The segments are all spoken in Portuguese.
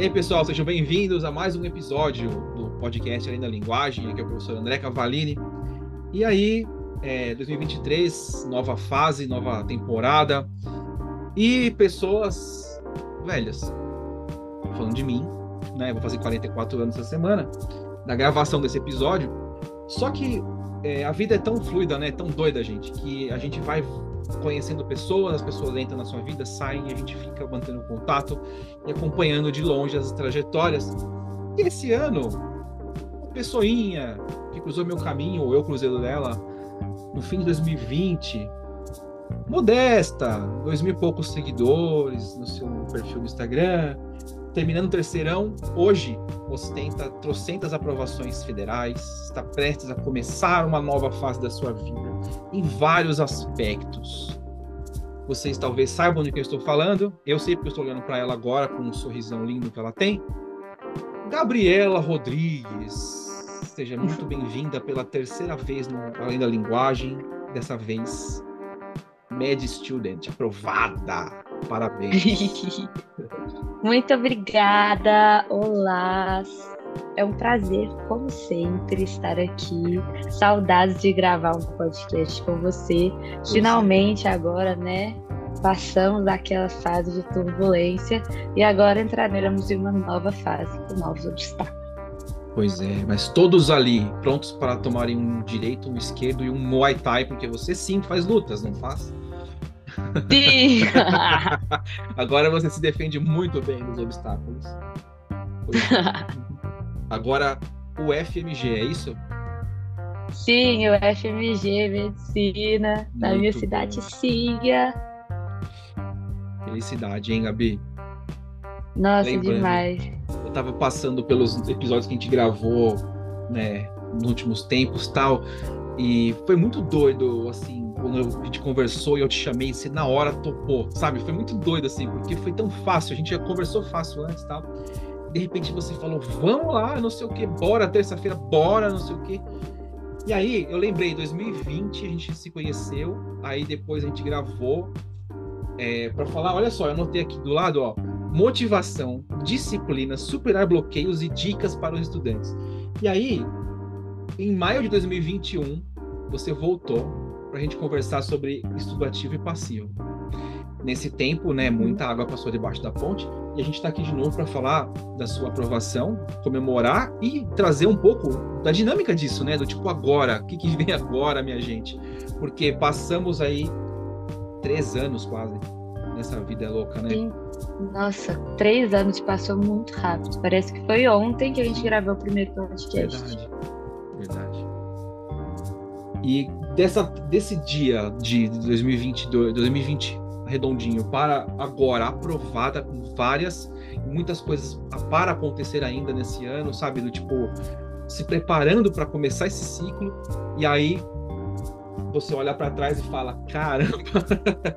E aí, pessoal, sejam bem-vindos a mais um episódio do podcast Além da Linguagem. Aqui é o professor André Cavalini. E aí, é, 2023, nova fase, nova temporada. E pessoas velhas. Falando de mim, né? Vou fazer 44 anos essa semana, da gravação desse episódio. Só que é, a vida é tão fluida, né? Tão doida, gente, que a gente vai conhecendo pessoas, as pessoas entram na sua vida, saem a gente fica mantendo contato e acompanhando de longe as trajetórias. E esse ano, uma pessoinha que cruzou meu caminho, ou eu cruzei dela, no fim de 2020, modesta, dois mil e poucos seguidores no seu perfil no Instagram, terminando o terceirão, hoje ostenta trocentas aprovações federais, está prestes a começar uma nova fase da sua vida, em vários aspectos. Vocês talvez saibam de que eu estou falando, eu sei porque eu estou olhando para ela agora com um sorrisão lindo que ela tem. Gabriela Rodrigues, seja muito bem-vinda pela terceira vez no Além da Linguagem, dessa vez Med Student, aprovada. Parabéns. Muito obrigada. Olá. É um prazer, como sempre, estar aqui. Saudades de gravar um podcast com você. Finalmente, agora, né? Passamos aquela fase de turbulência e agora entraremos em uma nova fase com novos obstáculos. Pois é, mas todos ali prontos para tomarem um direito, um esquerdo e um Muay Thai, porque você sim faz lutas, não faz? Sim! Agora você se defende muito bem nos obstáculos. Agora, o FMG, é isso? Sim, o FMG Medicina, muito na minha cidade bom. Cia. Felicidade, hein, Gabi? Nossa, Lembrando, demais. Eu tava passando pelos episódios que a gente gravou, né, nos últimos tempos tal, e foi muito doido, assim, quando a gente conversou e eu te chamei, você na hora topou, sabe? Foi muito doido, assim, porque foi tão fácil, a gente já conversou fácil antes e tal. De repente você falou, vamos lá, não sei o que, bora, terça-feira, bora, não sei o que. E aí, eu lembrei, 2020 a gente se conheceu, aí depois a gente gravou é, para falar, olha só, eu anotei aqui do lado, ó, motivação, disciplina, superar bloqueios e dicas para os estudantes. E aí, em maio de 2021, você voltou para a gente conversar sobre estudo ativo e passivo. Nesse tempo, né, muita água passou debaixo da ponte e a gente está aqui de novo para falar da sua aprovação, comemorar e trazer um pouco da dinâmica disso, né, do tipo agora, o que, que vem agora, minha gente? Porque passamos aí três anos quase nessa vida louca, né? Sim. Nossa, três anos passou muito rápido. Parece que foi ontem que a gente gravou o primeiro podcast. Verdade, verdade. E dessa, desse dia de 2022, 2020 redondinho para agora aprovada com várias muitas coisas para acontecer ainda nesse ano, sabe, do tipo se preparando para começar esse ciclo e aí você olha para trás e fala: "Caramba,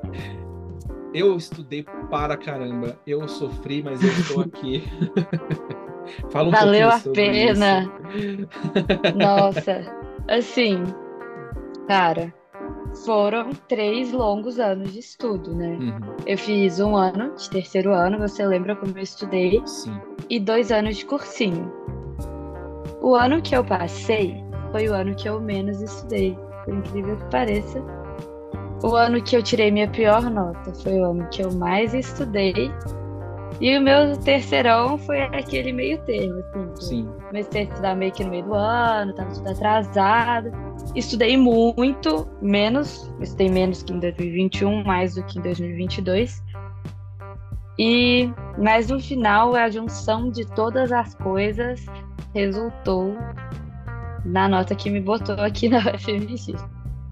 eu estudei para caramba, eu sofri, mas eu estou aqui". Fala um Valeu a pena. Nossa, assim, Cara, foram três longos anos de estudo, né? Uhum. Eu fiz um ano de terceiro ano, você lembra como eu estudei? Sim. E dois anos de cursinho. O ano que eu passei foi o ano que eu menos estudei, por incrível que pareça. O ano que eu tirei minha pior nota foi o ano que eu mais estudei e o meu terceirão foi aquele meio termo, assim. Sim. Comecei a estudar meio que no meio do ano, tava tudo atrasado. Estudei muito, menos, estudei menos que em 2021, mais do que em 2022. E, mas no final, a junção de todas as coisas resultou na nota que me botou aqui na UFMG.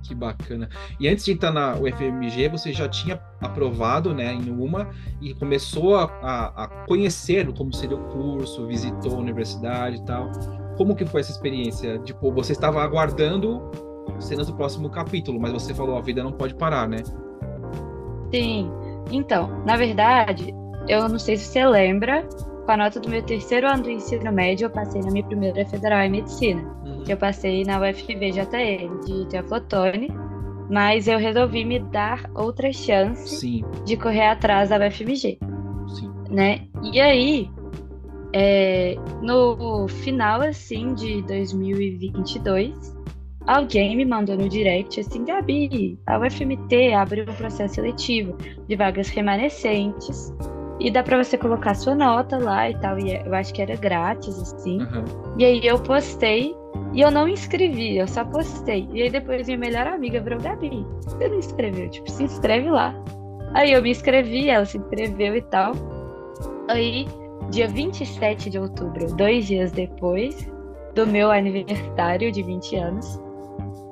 Que bacana. E antes de entrar na UFMG, você já tinha aprovado né, em uma e começou a, a, a conhecer como seria o curso, visitou a universidade e tal. Como que foi essa experiência? Tipo, você estava aguardando cenas do próximo capítulo, mas você falou a vida não pode parar, né? Sim. Então, na verdade, eu não sei se você lembra, com a nota do meu terceiro ano do ensino médio, eu passei na minha primeira federal em medicina. Que eu passei na UFV JTL de Teoflotone, mas eu resolvi me dar outra chance Sim. de correr atrás da UFMG. Sim. Né? E aí, é, no final, assim, de 2022, alguém me mandou no direct assim, Gabi, a UFMT abriu um processo seletivo de vagas remanescentes e dá para você colocar sua nota lá e tal. E eu acho que era grátis, assim. Uhum. E aí eu postei e eu não inscrevi, eu só postei. E aí depois minha melhor amiga virou Gabi. Você não inscreveu? Tipo, se inscreve lá. Aí eu me inscrevi, ela se inscreveu e tal. Aí, dia 27 de outubro, dois dias depois do meu aniversário de 20 anos,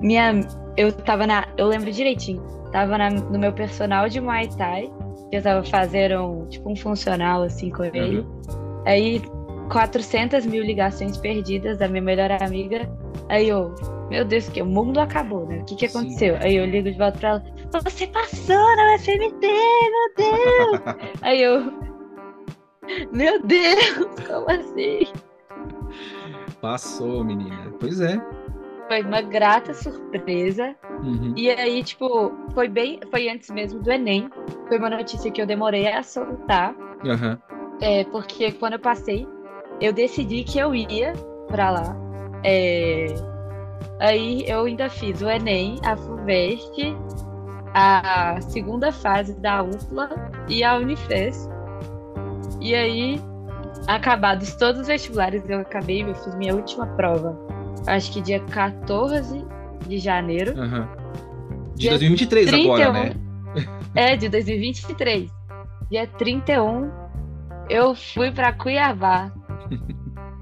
minha. Eu tava na. Eu lembro direitinho. Tava na, no meu personal de Muay Thai eu tava fazendo tipo um funcional assim com ele. Uhum. Aí 400 mil ligações perdidas da minha melhor amiga. Aí eu, meu Deus, que o mundo acabou, né? O que que aconteceu? Sim. Aí eu ligo de volta pra ela, você passou na UFMT, meu Deus! Aí eu, meu Deus, como assim? Passou, menina. Pois é. Foi uma grata surpresa. Uhum. E aí, tipo, foi bem. Foi antes mesmo do Enem. Foi uma notícia que eu demorei a soltar. Uhum. É, porque quando eu passei, eu decidi que eu ia pra lá. É, aí eu ainda fiz o Enem, a FUVEST, a segunda fase da UFLA e a Unifes. E aí, acabados todos os vestibulares, eu acabei, eu fiz minha última prova. Acho que dia 14 de janeiro. Uhum. De 2023 31, agora, né? É, de 2023. Dia 31, eu fui para Cuiabá.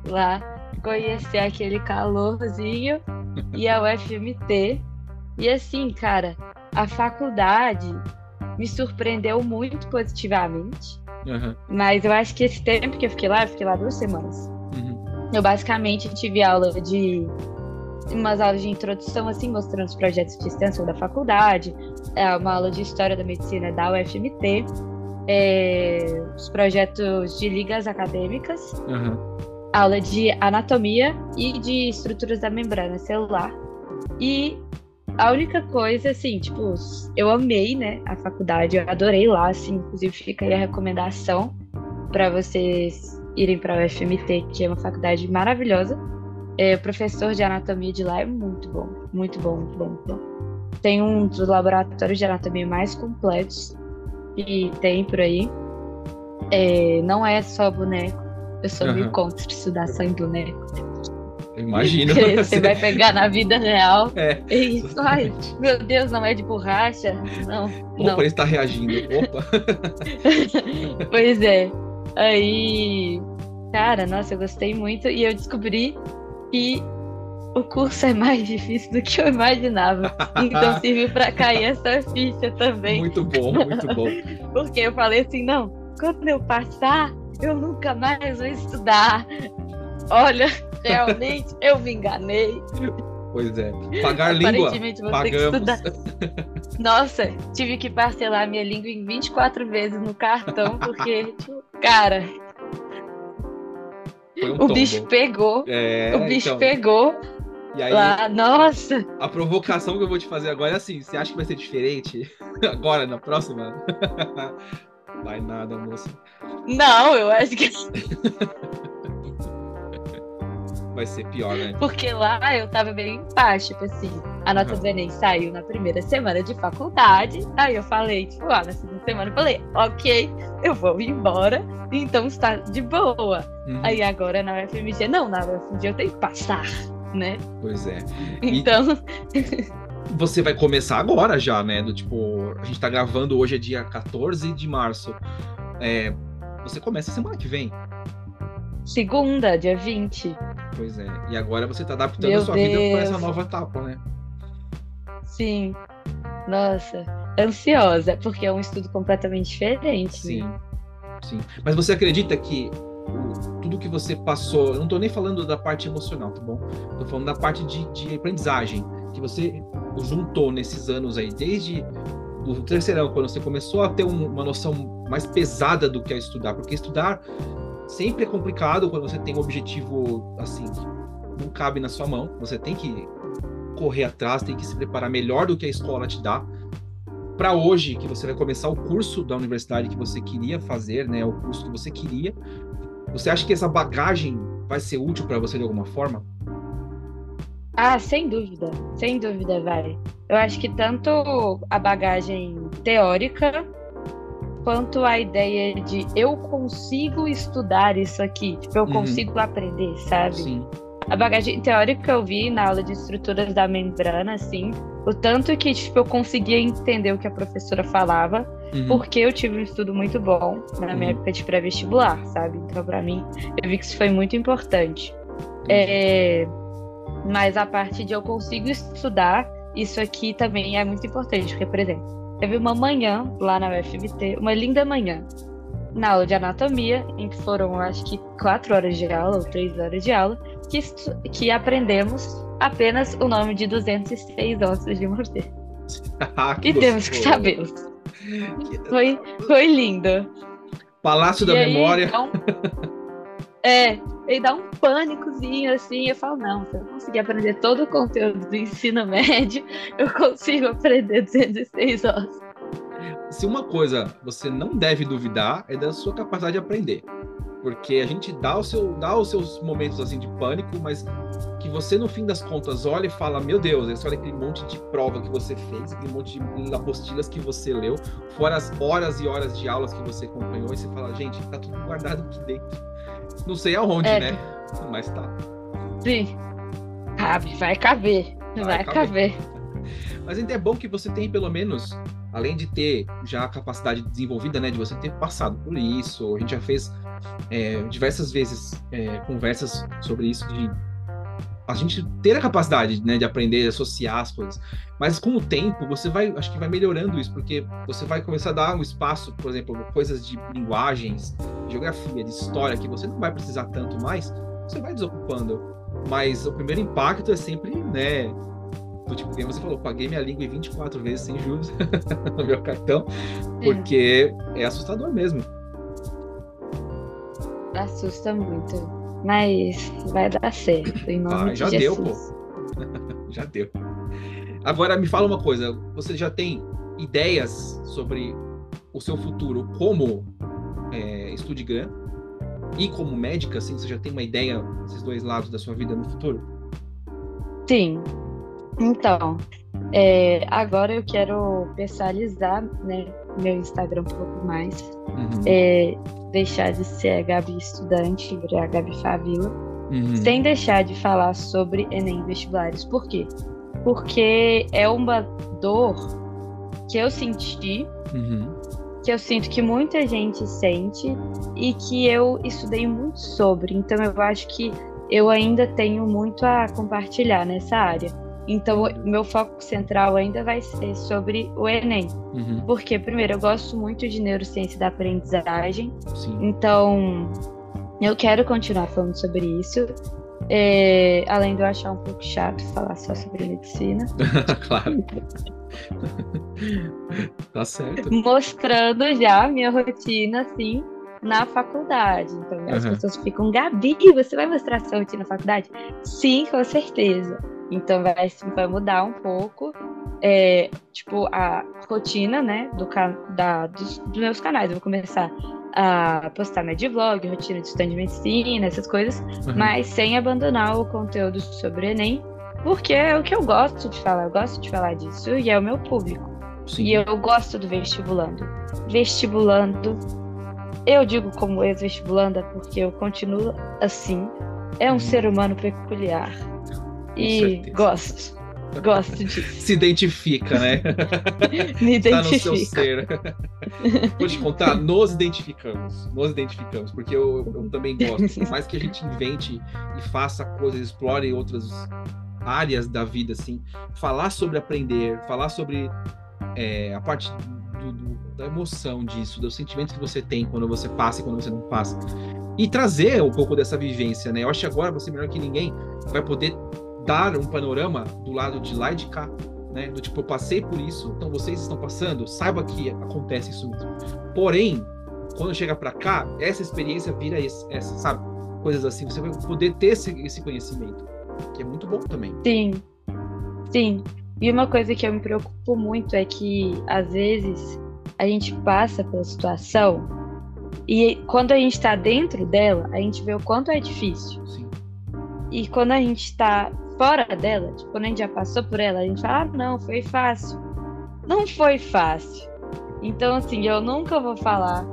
Lá conhecer aquele calorzinho e a UFMT. E assim, cara, a faculdade me surpreendeu muito positivamente. Uhum. Mas eu acho que esse tempo que eu fiquei lá, eu fiquei lá duas semanas. Uhum. Eu basicamente tive aula de umas aulas de introdução, assim, mostrando os projetos de extensão da faculdade, é, uma aula de história da medicina da UFMT, é, os projetos de ligas acadêmicas, uhum. Aula de anatomia e de estruturas da membrana celular. E a única coisa, assim, tipo, eu amei, né, a faculdade, eu adorei lá, assim, inclusive fica aí a recomendação para vocês irem para a UFMT, que é uma faculdade maravilhosa. É, o professor de anatomia de lá é muito bom, muito bom, muito bom, muito bom. Tem um dos laboratórios de anatomia mais completos que tem por aí. É, não é só boneco. Eu sou uhum. meio contra estudar só em boneco. Imagina. Você vai pegar na vida real. É. é isso. Ai, meu Deus, não é de borracha? Não. Opa, não. ele está reagindo. Opa. pois é. Aí, cara, nossa, eu gostei muito. E eu descobri que o curso é mais difícil do que eu imaginava. Então serviu para cair essa ficha também. Muito bom, muito bom. Porque eu falei assim, não, quando eu passar, eu nunca mais vou estudar. Olha, realmente eu me enganei. Pois é. Pagar língua. vou Pagamos. ter que estudar. Nossa, tive que parcelar minha língua em 24 vezes no cartão, porque, tipo, cara, um o tombo. bicho pegou. É, o bicho então... pegou. E aí, lá, nossa! A provocação que eu vou te fazer agora é assim: você acha que vai ser diferente? Agora, na próxima? Vai nada, moça. Não, eu acho que. vai ser pior, né? Porque lá eu tava bem baixo, tipo assim, a nota uhum. do Enem saiu na primeira semana de faculdade, aí eu falei, tipo, ah, na segunda semana eu falei, ok, eu vou embora, então está de boa. Uhum. Aí agora na UFMG, não, na UFMG eu tenho que passar, né? Pois é. Então... você vai começar agora já, né? Do tipo, a gente tá gravando hoje é dia 14 de março. É, você começa semana que vem. Segunda, dia 20. Pois é. E agora você tá adaptando Meu a sua Deus. vida para essa nova etapa, né? Sim. Nossa, ansiosa, porque é um estudo completamente diferente. Sim. Né? Sim. Mas você acredita que tudo que você passou, eu não tô nem falando da parte emocional, tá bom? Tô falando da parte de, de aprendizagem que você juntou nesses anos aí, desde o terceirão, quando você começou a ter um, uma noção mais pesada do que é estudar, porque estudar sempre é complicado quando você tem um objetivo assim, não cabe na sua mão. Você tem que correr atrás, tem que se preparar melhor do que a escola te dá. Para hoje, que você vai começar o curso da universidade que você queria fazer, né, o curso que você queria, Você acha que essa bagagem vai ser útil para você de alguma forma? Ah, sem dúvida, sem dúvida vai. Eu acho que tanto a bagagem teórica quanto a ideia de eu consigo estudar isso aqui, tipo, eu uhum. consigo aprender, sabe? Sim. A bagagem teórica eu vi na aula de estruturas da membrana, assim, o tanto que tipo, eu conseguia entender o que a professora falava, uhum. porque eu tive um estudo muito bom na minha uhum. época de pré-vestibular, sabe? Então, para mim, eu vi que isso foi muito importante. É... Mas a parte de eu consigo estudar, isso aqui também é muito importante, porque, por exemplo, teve uma manhã lá na UFMT, uma linda manhã, na aula de anatomia, em que foram, acho que, quatro horas de aula ou três horas de aula, que, que aprendemos apenas o nome de 206 ossos de morder. Ah, e temos que sabê-los. Foi, foi lindo. Palácio e da aí, Memória. Um, é, e dá um pânicozinho assim. Eu falo, não, se eu conseguir aprender todo o conteúdo do ensino médio, eu consigo aprender 206 ossos. Se uma coisa você não deve duvidar é da sua capacidade de aprender porque a gente dá, o seu, dá os seus momentos assim de pânico, mas que você no fim das contas olha e fala, meu Deus, olha aquele monte de prova que você fez, aquele monte de apostilas que você leu, fora as horas e horas de aulas que você acompanhou, e você fala, gente, tá tudo guardado aqui dentro. Não sei aonde, é. né? Mas tá. Sim. Cabe, vai caber. Vai, vai caber. caber. Mas ainda é bom que você tem pelo menos, além de ter já a capacidade desenvolvida, né, de você ter passado por isso, a gente já fez é, diversas vezes é, conversas sobre isso de a gente ter a capacidade né, de aprender, associar as coisas. Mas com o tempo, você vai, acho que vai melhorando isso, porque você vai começar a dar um espaço, por exemplo, coisas de linguagens, de geografia, de história, que você não vai precisar tanto mais, você vai desocupando. Mas o primeiro impacto é sempre, né, do tipo, como você falou, paguei minha língua 24 vezes sem juros no meu cartão, porque é assustador mesmo. Assusta muito. Mas vai dar certo, em nome ah, já de deu, pô. já deu. Agora me fala uma coisa, você já tem ideias sobre o seu futuro como é, estudigã e como médica, assim, você já tem uma ideia desses dois lados da sua vida no futuro? Sim. Então, é, agora eu quero personalizar né, meu Instagram um pouco mais. Uhum. É, deixar de ser a Gabi estudante e virar a Gabi Favila, uhum. sem deixar de falar sobre Enem vestibulares. Por quê? Porque é uma dor que eu senti, uhum. que eu sinto que muita gente sente e que eu estudei muito sobre. Então eu acho que eu ainda tenho muito a compartilhar nessa área. Então, meu foco central ainda vai ser sobre o Enem. Uhum. Porque, primeiro, eu gosto muito de neurociência da aprendizagem. Sim. Então, eu quero continuar falando sobre isso. É, além de eu achar um pouco chato falar só sobre medicina. claro. tá certo. Mostrando já a minha rotina, assim, na faculdade. Então, as uhum. pessoas ficam, Gabi, você vai mostrar sua rotina na faculdade? Sim, com certeza. Então vai, vai mudar um pouco, é, tipo, a rotina, né, do, da, dos, dos meus canais. Eu vou começar a postar vlog, rotina de estudante de medicina, essas coisas, uhum. mas sem abandonar o conteúdo sobre o Enem, porque é o que eu gosto de falar, eu gosto de falar disso e é o meu público. Sim. E eu gosto do vestibulando. Vestibulando, eu digo como ex-vestibulanda porque eu continuo assim, é um uhum. ser humano peculiar e certeza. gosto. Gosto disso. Se identifica, né? Me identifica. Tá no seu ser. Vou te contar, nos identificamos. Nos identificamos, porque eu, eu também gosto. Por mais que a gente invente e faça coisas, explore outras áreas da vida, assim, falar sobre aprender, falar sobre é, a parte do, do, da emoção disso, dos sentimentos que você tem quando você passa e quando você não passa. E trazer um pouco dessa vivência, né? Eu acho que agora você, melhor que ninguém, vai poder dar um panorama do lado de lá e de cá, né? Do tipo, eu passei por isso, então vocês estão passando, saiba que acontece isso mesmo. Porém, quando chega para cá, essa experiência vira essa, sabe? Coisas assim, você vai poder ter esse, esse conhecimento, que é muito bom também. Sim, sim. E uma coisa que eu me preocupo muito é que, às vezes, a gente passa pela situação E quando a gente está dentro dela, a gente vê o quanto é difícil. Sim. E quando a gente está fora dela, tipo, quando a gente já passou por ela, a gente fala, ah, não, foi fácil. Não foi fácil. Então, assim, eu nunca vou falar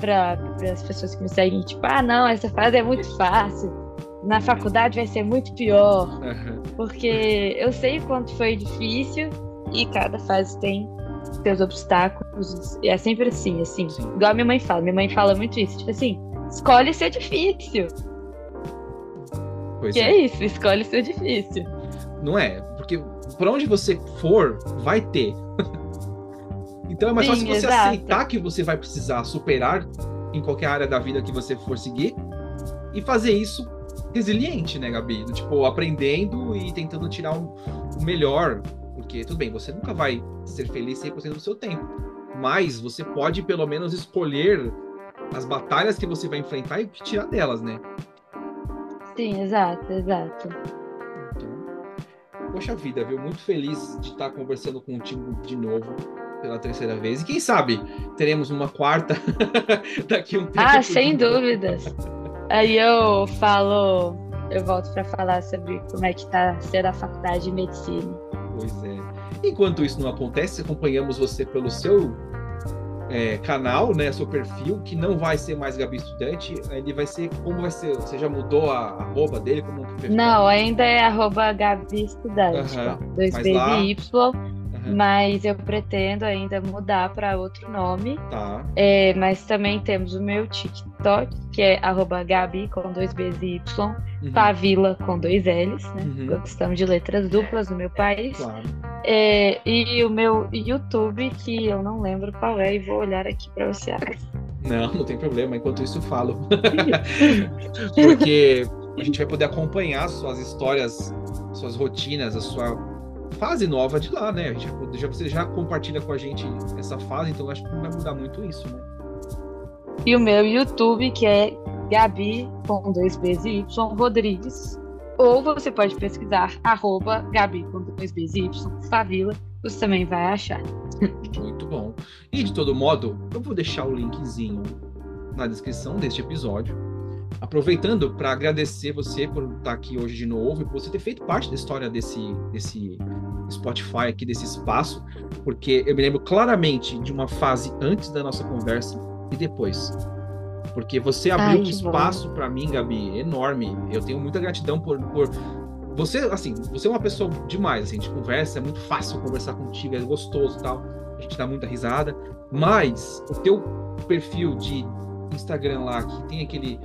para as pessoas que me seguem, tipo, ah, não, essa fase é muito fácil. Na faculdade vai ser muito pior. Porque eu sei o quanto foi difícil e cada fase tem seus obstáculos. E é sempre assim, assim. Sim. Igual a minha mãe fala. Minha mãe fala muito isso. Tipo assim, escolhe ser difícil. Pois que é. é isso, escolhe ser difícil. Não é? Porque por onde você for, vai ter. então é mais Sim, fácil você exato. aceitar que você vai precisar superar em qualquer área da vida que você for seguir e fazer isso resiliente, né, Gabi? Tipo, aprendendo e tentando tirar o o melhor. Porque, tudo bem, você nunca vai ser feliz 100% do seu tempo. Mas você pode, pelo menos, escolher as batalhas que você vai enfrentar e tirar delas, né? Sim, exato, exato. Então, poxa vida, viu? Muito feliz de estar conversando contigo de novo pela terceira vez. E quem sabe teremos uma quarta daqui a um tempo. Ah, sem dúvidas. Aí eu falo, eu volto para falar sobre como é que tá sendo a faculdade de medicina. Pois é. Enquanto isso não acontece, acompanhamos você pelo seu é, canal, né? Seu perfil, que não vai ser mais Gabi Estudante. Ele vai ser. Como vai ser? Você já mudou a arroba dele? Como? Não, ainda é arroba Gabi Estudante, com dois mas lá- Y, Aham, mas eu pretendo ainda mudar para outro nome. Tá. É, mas também temos o meu TikTok, que é Gabi com dois B's e Y, Uhum, Pavila com dois L's, né? Uhum. Gostamos de letras duplas no meu país. Claro. É, e o meu YouTube, que eu não lembro qual é, e vou olhar aqui para você. Não, não tem problema. Enquanto isso, eu falo. Porque a gente vai poder acompanhar suas histórias, suas rotinas, a sua fase nova de lá, né? A gente já, você já compartilha com a gente essa fase, então acho que não vai mudar muito isso, né? E o meu YouTube, que é Gabi com dois B's e Y Rodrigues. Ou você pode pesquisar arroba Gabi com dois B's e Y Favila, você também vai achar. Muito bom. E de todo modo, eu vou deixar o linkzinho na descrição deste episódio. Aproveitando para agradecer você por estar aqui hoje de novo e por você ter feito parte da história desse, desse Spotify aqui, desse espaço, porque eu me lembro claramente de uma fase antes da nossa conversa e depois. Porque você abriu Ai, um espaço para mim, Gabi, enorme. Eu tenho muita gratidão por, por você, assim, você é uma pessoa demais, assim, a gente conversa, é muito fácil conversar contigo, é gostoso e tal, a gente dá muita risada, mas o teu perfil de Instagram lá, que tem aquele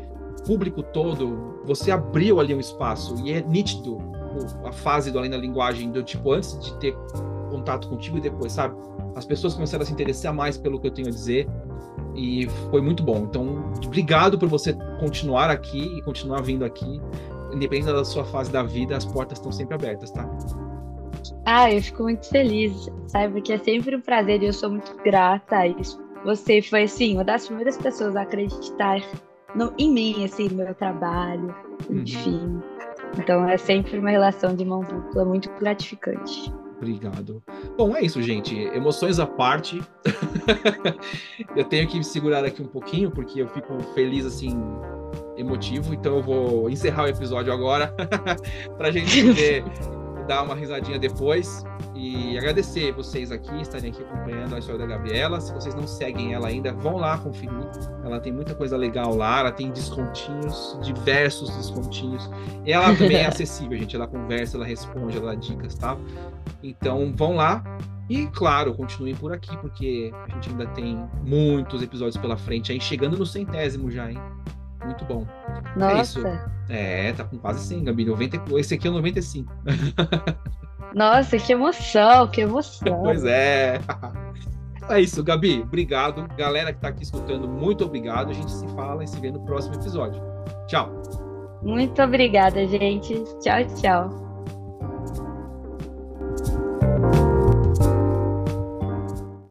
público todo, você abriu ali um espaço e é nítido a fase do Além da Linguagem, do tipo, antes de ter contato contigo e depois, sabe? As pessoas começaram a se interessar mais pelo que eu tenho a dizer e foi muito bom. Então, obrigado por você continuar aqui e continuar vindo aqui independente da sua fase da vida, as portas estão sempre abertas, tá? Ah, eu fico muito feliz, sabe? Que é sempre um prazer e eu sou muito grata a isso. Você foi, assim, uma das primeiras pessoas a acreditar no, em mim, assim, no meu trabalho, Uhum. enfim. Então é sempre uma relação de mão dupla muito gratificante. Obrigado. Bom, é isso, gente. Emoções à parte. eu tenho que me segurar aqui um pouquinho, porque eu fico feliz, assim, emotivo. Então eu vou encerrar o episódio agora, pra gente poder dar uma risadinha depois. E agradecer vocês aqui, estarem aqui acompanhando a história da Gabriela. Se vocês não seguem ela ainda, vão lá conferir. Ela tem muita coisa legal lá, ela tem descontinhos, diversos descontinhos. E ela também é acessível, gente. Ela conversa, ela responde, ela dá dicas, tá? Então vão lá. E claro, continuem por aqui, porque a gente ainda tem muitos episódios pela frente aí, chegando no centésimo já, hein? Muito bom. Isso. Nossa, É, tá com quase 100, Gabi. 90, esse aqui é o 95. nossa, que emoção, que emoção. Pois é. É isso, Gabi. Obrigado. Galera que tá aqui escutando, muito obrigado. A gente se fala e se vê no próximo episódio. Tchau. Muito obrigada, gente. Tchau, tchau.